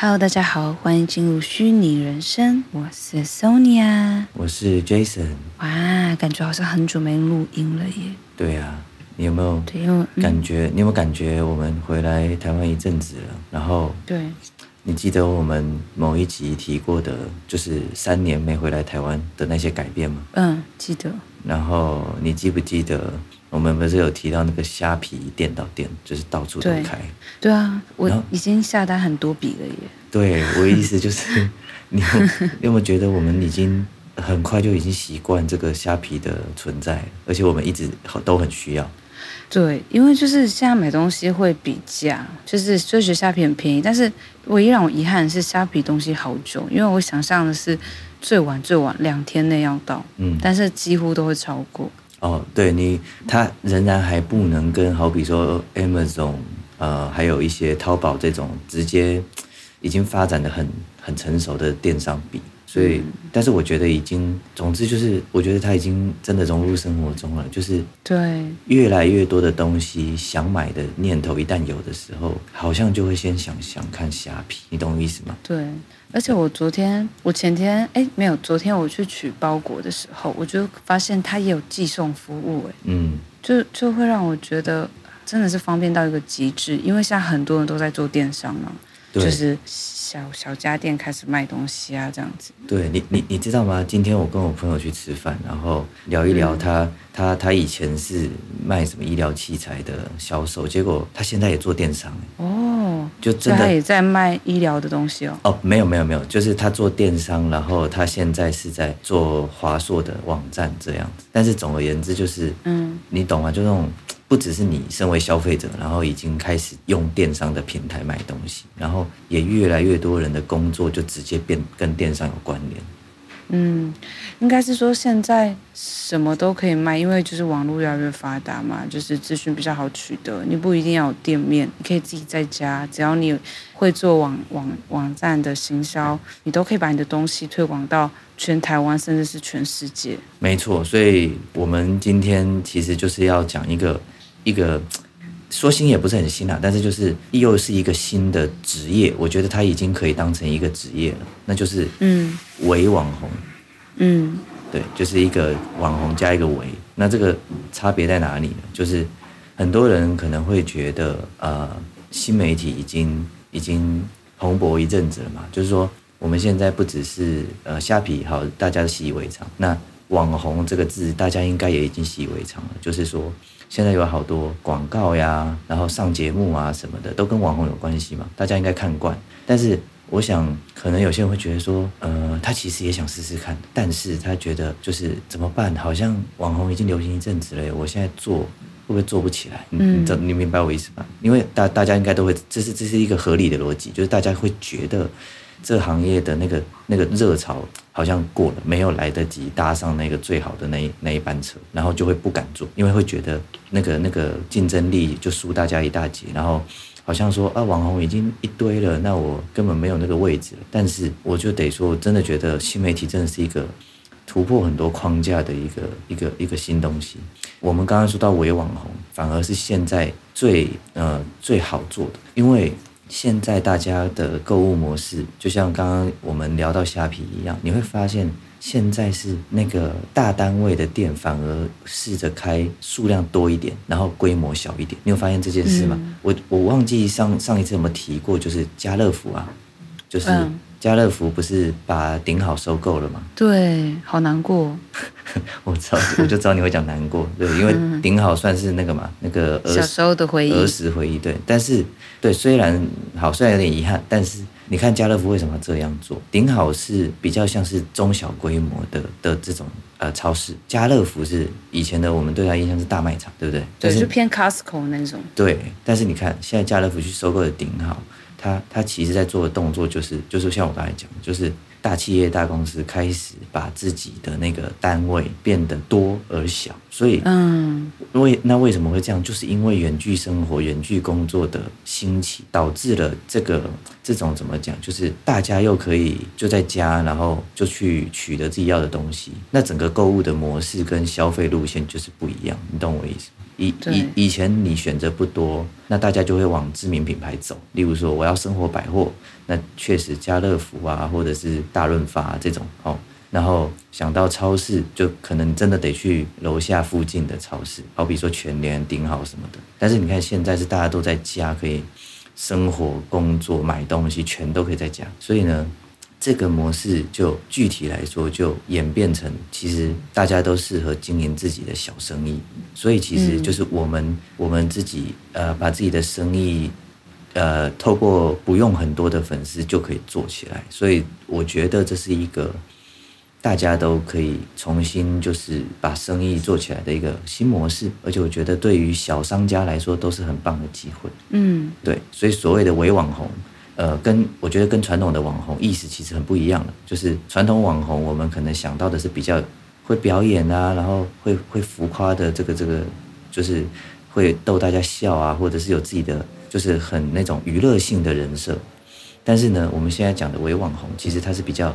Hello，大家好，欢迎进入虚拟人生。我是 Sonia，我是 Jason。哇，感觉好像很久没录音了耶。对啊，你有没有对，因为感觉？嗯、你有没有感觉我们回来台湾一阵子了？然后，对，你记得我们某一集提过的，就是三年没回来台湾的那些改变吗？嗯，记得。然后你记不记得？我们不是有提到那个虾皮店到店，就是到处都开。对，对啊，我已经下单很多笔了耶。对，我的意思就是，你有你有没有觉得我们已经很快就已经习惯这个虾皮的存在，而且我们一直都很需要。对，因为就是现在买东西会比价，就是就觉得虾皮很便宜，但是唯一让我遗憾的是虾皮东西好久，因为我想象的是最晚最晚两天内要到，嗯，但是几乎都会超过。哦，对你，它仍然还不能跟好比说 Amazon，呃，还有一些淘宝这种直接已经发展的很很成熟的电商比，所以，嗯、但是我觉得已经，总之就是，我觉得他已经真的融入生活中了，就是对。越来越多的东西想买的念头一旦有的时候，好像就会先想想看虾皮，你懂我意思吗？对。而且我昨天，我前天，哎，没有，昨天我去取包裹的时候，我就发现它也有寄送服务，哎，嗯，就就会让我觉得真的是方便到一个极致，因为现在很多人都在做电商嘛，对。就是小小家电开始卖东西啊，这样子。对你，你你知道吗？今天我跟我朋友去吃饭，然后聊一聊他，嗯、他他以前是卖什么医疗器材的销售，结果他现在也做电商，哦。就真的他也在卖医疗的东西哦。哦，没有没有没有，就是他做电商，然后他现在是在做华硕的网站这样子。但是总而言之，就是嗯，你懂吗？就那种不只是你身为消费者，然后已经开始用电商的平台买东西，然后也越来越多人的工作就直接变跟电商有关联。嗯，应该是说现在什么都可以卖，因为就是网络越来越发达嘛，就是资讯比较好取得。你不一定要有店面，你可以自己在家，只要你会做网网网站的行销，你都可以把你的东西推广到全台湾，甚至是全世界。没错，所以我们今天其实就是要讲一个一个。说新也不是很新啊，但是就是又是一个新的职业，我觉得他已经可以当成一个职业了，那就是嗯，伪网红，嗯，对，就是一个网红加一个伪，那这个差别在哪里呢？就是很多人可能会觉得，呃，新媒体已经已经蓬勃一阵子了嘛，就是说我们现在不只是呃虾皮好，大家都习以为常，那网红这个字大家应该也已经习以为常了，就是说。现在有好多广告呀，然后上节目啊什么的，都跟网红有关系嘛，大家应该看惯。但是我想，可能有些人会觉得说，呃，他其实也想试试看，但是他觉得就是怎么办？好像网红已经流行一阵子了，我现在做会不会做不起来？嗯，你你明白我意思吧？因为大大家应该都会，这是这是一个合理的逻辑，就是大家会觉得。这行业的那个那个热潮好像过了，没有来得及搭上那个最好的那一那一班车，然后就会不敢做，因为会觉得那个那个竞争力就输大家一大截，然后好像说啊，网红已经一堆了，那我根本没有那个位置了。但是我就得说，我真的觉得新媒体真的是一个突破很多框架的一个一个一个新东西。我们刚刚说到伪网红，反而是现在最呃最好做的，因为。现在大家的购物模式，就像刚刚我们聊到虾皮一样，你会发现现在是那个大单位的店反而试着开数量多一点，然后规模小一点。你有发现这件事吗？嗯、我我忘记上上一次有没有提过，就是家乐福啊，就是。嗯家乐福不是把顶好收购了吗？对，好难过。我知道，我就知道你会讲难过。对，因为顶好算是那个嘛，那个儿小时候的回忆，儿时回忆。对，但是对，虽然好，虽然有点遗憾，但是你看家乐福为什么要这样做？顶好是比较像是中小规模的的这种呃超市，家乐福是以前的我们对它印象是大卖场，对不对？对，是就偏 Costco 那种。对，但是你看现在家乐福去收购的顶好。他他其实在做的动作就是就是像我刚才讲，就是大企业大公司开始把自己的那个单位变得多而小，所以嗯，为那为什么会这样？就是因为远距生活、远距工作的兴起，导致了这个这种怎么讲？就是大家又可以就在家，然后就去取得自己要的东西，那整个购物的模式跟消费路线就是不一样，你懂我意思吗？以以以前你选择不多，那大家就会往知名品牌走。例如说，我要生活百货，那确实家乐福啊，或者是大润发、啊、这种哦。然后想到超市，就可能真的得去楼下附近的超市，好比说全联、顶好什么的。但是你看现在是大家都在家，可以生活、工作、买东西，全都可以在家，所以呢。这个模式就具体来说，就演变成其实大家都适合经营自己的小生意，所以其实就是我们、嗯、我们自己呃把自己的生意呃透过不用很多的粉丝就可以做起来，所以我觉得这是一个大家都可以重新就是把生意做起来的一个新模式，而且我觉得对于小商家来说都是很棒的机会。嗯，对，所以所谓的伪网红。呃，跟我觉得跟传统的网红意识其实很不一样的，就是传统网红我们可能想到的是比较会表演啊，然后会会浮夸的这个这个，就是会逗大家笑啊，或者是有自己的就是很那种娱乐性的人设。但是呢，我们现在讲的伪网红，其实它是比较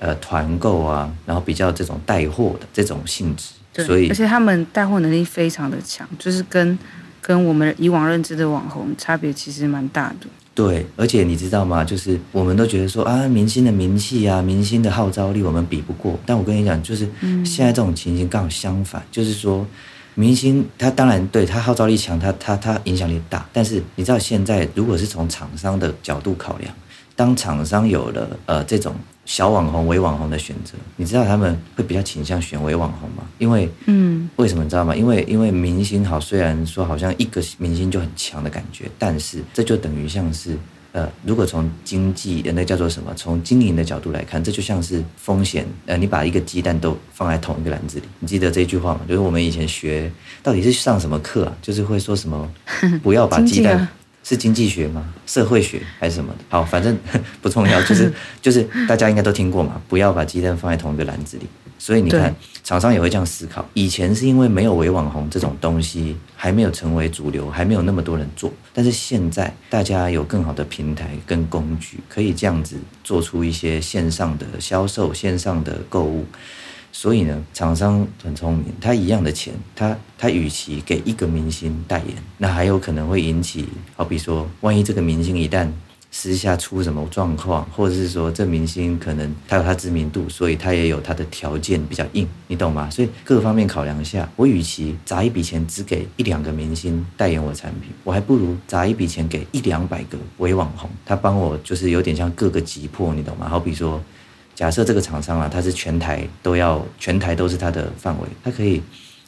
呃团购啊，然后比较这种带货的这种性质。对，所以而且他们带货能力非常的强，就是跟跟我们以往认知的网红差别其实蛮大的。对，而且你知道吗？就是我们都觉得说啊，明星的名气啊，明星的号召力，我们比不过。但我跟你讲，就是现在这种情形刚好相反，嗯、就是说，明星他当然对他号召力强，他他他影响力大。但是你知道，现在如果是从厂商的角度考量，当厂商有了呃这种。小网红、伪网红的选择，你知道他们会比较倾向选伪网红吗？因为，嗯，为什么你知道吗？因为，因为明星好，虽然说好像一个明星就很强的感觉，但是这就等于像是，呃，如果从经济，那叫做什么？从经营的角度来看，这就像是风险。呃，你把一个鸡蛋都放在同一个篮子里，你记得这句话吗？就是我们以前学，到底是上什么课啊？就是会说什么，不要把鸡蛋。是经济学吗？社会学还是什么的？好，反正 不重要，就是 就是大家应该都听过嘛，不要把鸡蛋放在同一个篮子里。所以你看，厂商也会这样思考。以前是因为没有伪网红这种东西，还没有成为主流，还没有那么多人做。但是现在大家有更好的平台跟工具，可以这样子做出一些线上的销售、线上的购物。所以呢，厂商很聪明，他一样的钱，他他与其给一个明星代言，那还有可能会引起，好比说，万一这个明星一旦私下出什么状况，或者是说这明星可能他有他知名度，所以他也有他的条件比较硬，你懂吗？所以各方面考量一下，我与其砸一笔钱只给一两个明星代言我产品，我还不如砸一笔钱给一两百个伪网红，他帮我就是有点像各个击破，你懂吗？好比说。假设这个厂商啊，它是全台都要，全台都是它的范围，它可以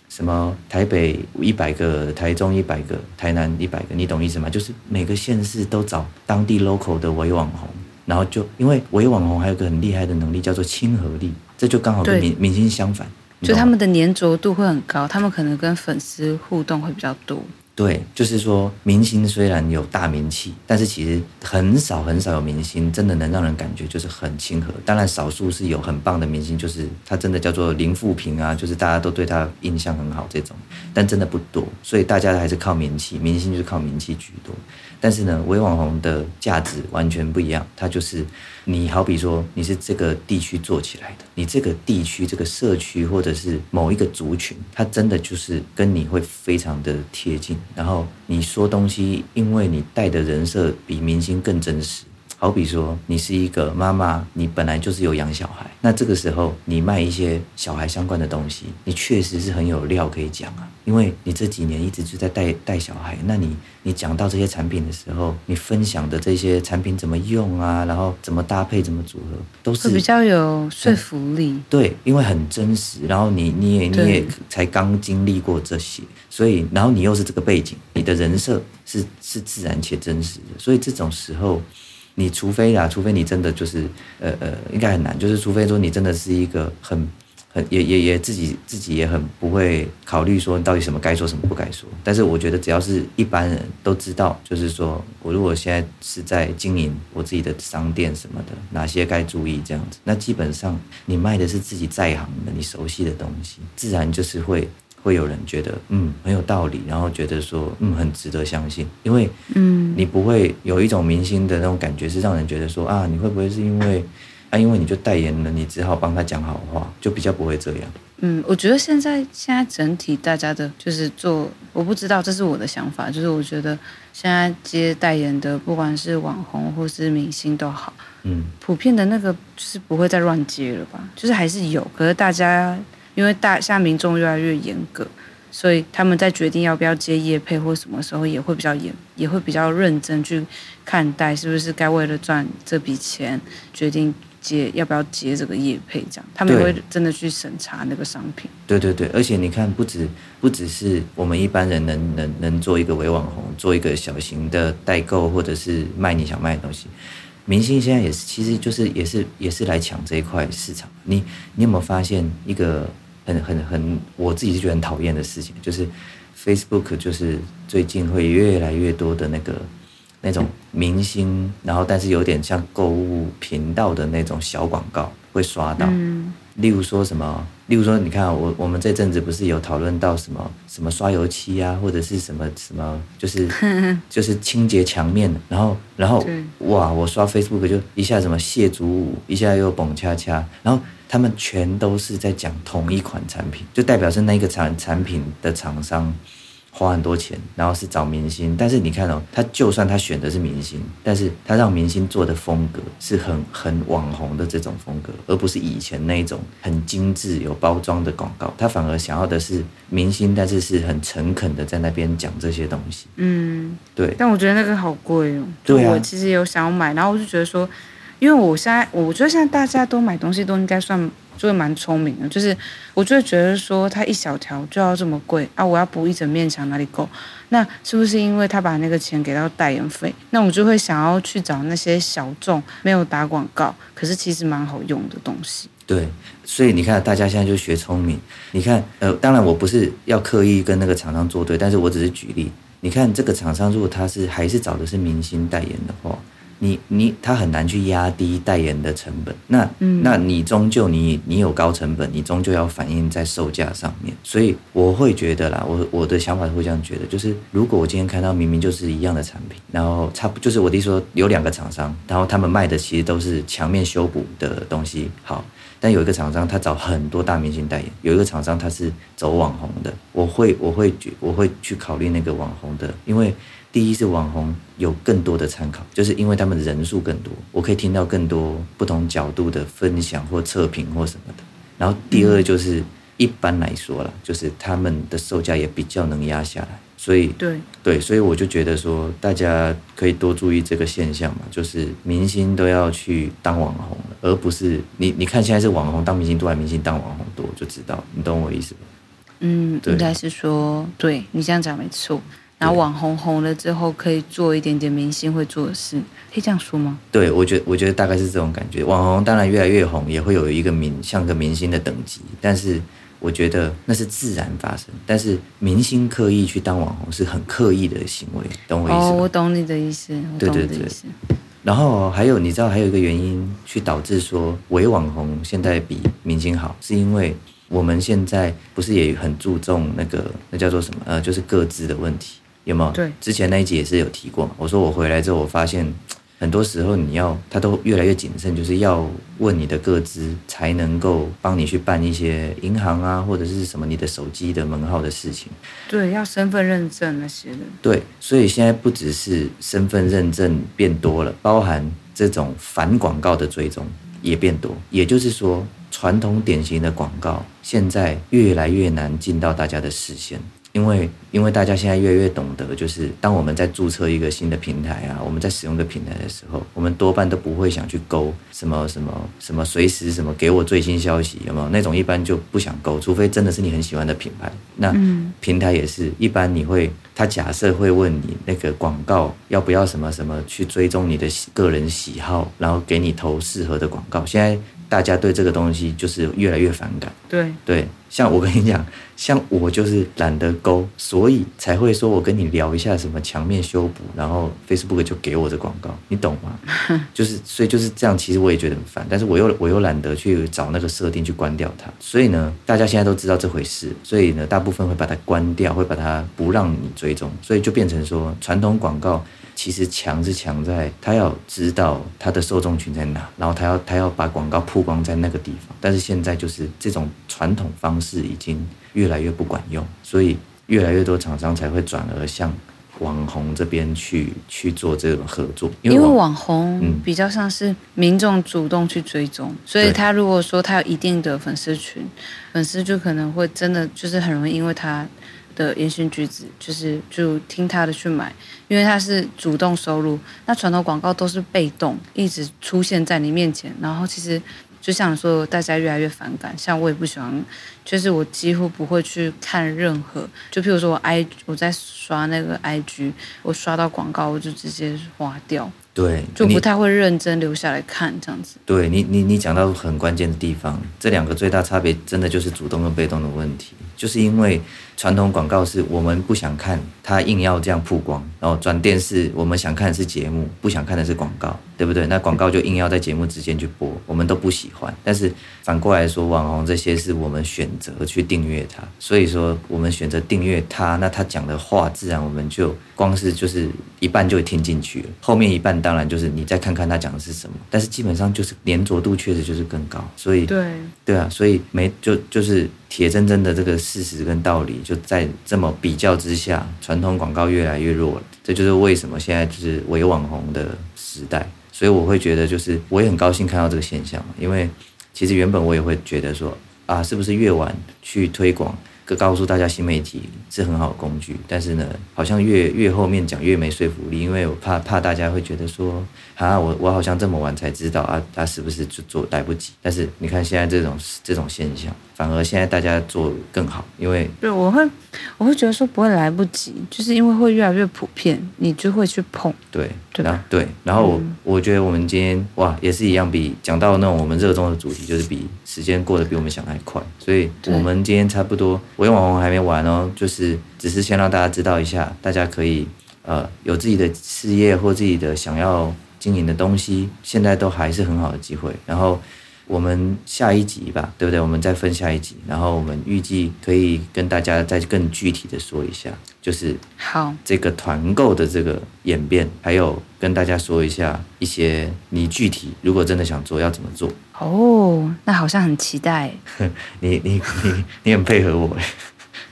什么台北一百个，台中一百个，台南一百个，你懂意思吗？就是每个县市都找当地 local 的伪网红，然后就因为伪网红还有个很厉害的能力叫做亲和力，这就刚好跟明明星相反，就他们的粘着度会很高，他们可能跟粉丝互动会比较多。对，就是说，明星虽然有大名气，但是其实很少很少有明星真的能让人感觉就是很亲和。当然，少数是有很棒的明星，就是他真的叫做零负评啊，就是大家都对他印象很好这种，但真的不多。所以大家还是靠名气，明星就是靠名气居多。但是呢，伪网红的价值完全不一样，它就是。你好比说你是这个地区做起来的，你这个地区这个社区或者是某一个族群，它真的就是跟你会非常的贴近，然后你说东西，因为你带的人设比明星更真实。好比说，你是一个妈妈，你本来就是有养小孩，那这个时候你卖一些小孩相关的东西，你确实是很有料可以讲啊，因为你这几年一直就在带带小孩，那你你讲到这些产品的时候，你分享的这些产品怎么用啊，然后怎么搭配，怎么组合，都是比较有说服力。嗯。对，因为很真实，然后你你也你也才刚经历过这些，所以然后你又是这个背景，你的人设是是自然且真实的，所以这种时候。你除非啦，除非你真的就是，呃呃，应该很难，就是除非说你真的是一个很很也也也自己自己也很不会考虑说到底什么该说什么不该说。但是我觉得只要是一般人都知道，就是说我如果现在是在经营我自己的商店什么的，哪些该注意这样子，那基本上你卖的是自己在行的、你熟悉的东西，自然就是会。会有人觉得嗯很有道理，然后觉得说嗯很值得相信，因为嗯。你不会有一种明星的那种感觉，是让人觉得说啊你会不会是因为啊因为你就代言了，你只好帮他讲好话，就比较不会这样。嗯，我觉得现在现在整体大家的就是做，我不知道这是我的想法，就是我觉得现在接代言的，不管是网红或是明星都好，嗯，普遍的那个就是不会再乱接了吧，就是还是有，可是大家因为大现在民众越来越严格，所以他们在决定要不要接业配或什么时候也会比较严，也会比较认真去看待是不是该为了赚这笔钱决定。接要不要接这个业配？这样他们也会真的去审查那个商品。对对对，而且你看，不止不只是我们一般人能能能做一个伪网红，做一个小型的代购，或者是卖你想卖的东西。明星现在也是，其实就是也是也是来抢这一块市场。你你有没有发现一个很很很我自己是觉得很讨厌的事情，就是 Facebook 就是最近会越来越多的那个。那种明星，然后但是有点像购物频道的那种小广告会刷到，嗯、例如说什么，例如说你看我我们这阵子不是有讨论到什么什么刷油漆啊，或者是什么什么，就是 就是清洁墙面，然后然后哇，我刷 Facebook 就一下什么谢祖武，一下又蹦恰恰，然后他们全都是在讲同一款产品，就代表是那个产产品的厂商。花很多钱，然后是找明星，但是你看哦，他就算他选的是明星，但是他让明星做的风格是很很网红的这种风格，而不是以前那种很精致有包装的广告。他反而想要的是明星，但是是很诚恳的在那边讲这些东西。嗯，对。但我觉得那个好贵哦。对啊。我其实有想要买，然后我就觉得说，因为我现在我觉得现在大家都买东西都应该算。就会蛮聪明的，就是我就会觉得说，它一小条就要这么贵啊！我要补一整面墙哪里够？那是不是因为他把那个钱给到代言费？那我就会想要去找那些小众没有打广告，可是其实蛮好用的东西。对，所以你看，大家现在就学聪明。你看，呃，当然我不是要刻意跟那个厂商作对，但是我只是举例。你看这个厂商，如果他是还是找的是明星代言的话。你你他很难去压低代言的成本，那、嗯、那你终究你你有高成本，你终究要反映在售价上面，所以我会觉得啦，我我的想法会这样觉得，就是如果我今天看到明明就是一样的产品，然后差不就是我弟说有两个厂商，然后他们卖的其实都是墙面修补的东西，好，但有一个厂商他找很多大明星代言，有一个厂商他是走网红的，我会我会觉我会去考虑那个网红的，因为。第一是网红有更多的参考，就是因为他们人数更多，我可以听到更多不同角度的分享或测评或什么的。然后第二就是一般来说啦，就是他们的售价也比较能压下来，所以对对，所以我就觉得说大家可以多注意这个现象嘛，就是明星都要去当网红了，而不是你你看现在是网红当明星多，还是明星当网红多，就知道你懂我意思吗？嗯，应该是说对你这样讲没错。然后网红红了之后，可以做一点点明星会做的事，可以这样说吗？对，我觉得我觉得大概是这种感觉。网红当然越来越红，也会有一个明像个明星的等级，但是我觉得那是自然发生。但是明星刻意去当网红是很刻意的行为，懂我意思吗？哦，我懂你的意思，我懂你的意思。对对对。然后还有，你知道还有一个原因去导致说伪网红现在比明星好，是因为我们现在不是也很注重那个那叫做什么？呃，就是各自的问题。有没有？对，之前那一集也是有提过嘛。我说我回来之后，我发现很多时候你要他都越来越谨慎，就是要问你的个资，才能够帮你去办一些银行啊，或者是什么你的手机的门号的事情。对，要身份认证那些的。对，所以现在不只是身份认证变多了，包含这种反广告的追踪也变多。也就是说，传统典型的广告现在越来越难进到大家的视线。因为，因为大家现在越来越懂得，就是当我们在注册一个新的平台啊，我们在使用一个平台的时候，我们多半都不会想去勾什么什么什么随时什么给我最新消息，有没有那种？一般就不想勾，除非真的是你很喜欢的品牌。那平台也是一般你会，他假设会问你那个广告要不要什么什么去追踪你的个人喜好，然后给你投适合的广告。现在大家对这个东西就是越来越反感。对对，像我跟你讲。像我就是懒得勾，所以才会说我跟你聊一下什么墙面修补，然后 Facebook 就给我这广告，你懂吗？就是所以就是这样，其实我也觉得很烦，但是我又我又懒得去找那个设定去关掉它，所以呢，大家现在都知道这回事，所以呢，大部分会把它关掉，会把它不让你追踪，所以就变成说传统广告。其实强是强在，他要知道他的受众群在哪，然后他要他要把广告曝光在那个地方。但是现在就是这种传统方式已经越来越不管用，所以越来越多厂商才会转而向网红这边去去做这种合作。因为网红比较像是民众主动去追踪，嗯、所以他如果说他有一定的粉丝群，粉丝就可能会真的就是很容易因为他。的言行举止，就是就听他的去买，因为他是主动收入。那传统广告都是被动，一直出现在你面前。然后其实就像说，大家越来越反感。像我也不喜欢，就是我几乎不会去看任何。就譬如说我 I 我在刷那个 IG，我刷到广告我就直接划掉。对，就不太会认真留下来看这样子。对你，你你讲到很关键的地方，这两个最大差别真的就是主动跟被动的问题，就是因为。传统广告是我们不想看，他硬要这样曝光，然后转电视，我们想看的是节目，不想看的是广告，对不对？那广告就硬要在节目之间去播，我们都不喜欢。但是反过来说，网红这些是我们选择去订阅他，所以说我们选择订阅他，那他讲的话自然我们就光是就是一半就听进去了，后面一半当然就是你再看看他讲的是什么，但是基本上就是黏着度确实就是更高，所以对对啊，所以没就就是。铁铮铮的这个事实跟道理，就在这么比较之下，传统广告越来越弱了。这就是为什么现在就是伪网红的时代。所以我会觉得，就是我也很高兴看到这个现象，因为其实原本我也会觉得说，啊，是不是越晚去推广？告诉大家新媒体是很好的工具，但是呢，好像越越后面讲越没说服力，因为我怕怕大家会觉得说，啊，我我好像这么晚才知道啊，他是不是就做来不及？但是你看现在这种这种现象，反而现在大家做更好，因为对，我会我会觉得说不会来不及，就是因为会越来越普遍，你就会去碰，对对吧？对，然后我、嗯、我觉得我们今天哇也是一样，比讲到那种我们热衷的主题，就是比时间过得比我们想的还快，所以我们今天差不多。伪网红还没完哦，就是只是先让大家知道一下，大家可以呃有自己的事业或自己的想要经营的东西，现在都还是很好的机会。然后我们下一集吧，对不对？我们再分下一集，然后我们预计可以跟大家再更具体的说一下，就是好这个团购的这个演变，还有跟大家说一下一些你具体如果真的想做要怎么做。哦，那好像很期待。你你你你很配合我哎。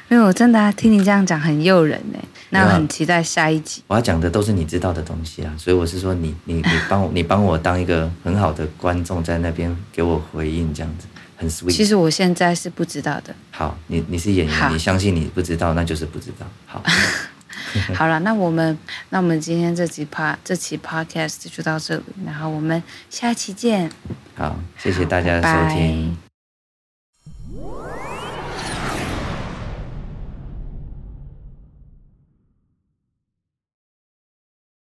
没有，真的啊，听你这样讲很诱人呢。那我很期待下一集。我要讲的都是你知道的东西啊，所以我是说你你你帮我你帮我当一个很好的观众，在那边给我回应，这样子很 sweet。其实我现在是不知道的。好，你你是演员，你相信你不知道，那就是不知道。好，好了，那我们那我们今天这集 part 这期 podcast 就到这里，然后我们下期见。好，谢谢大家的收听。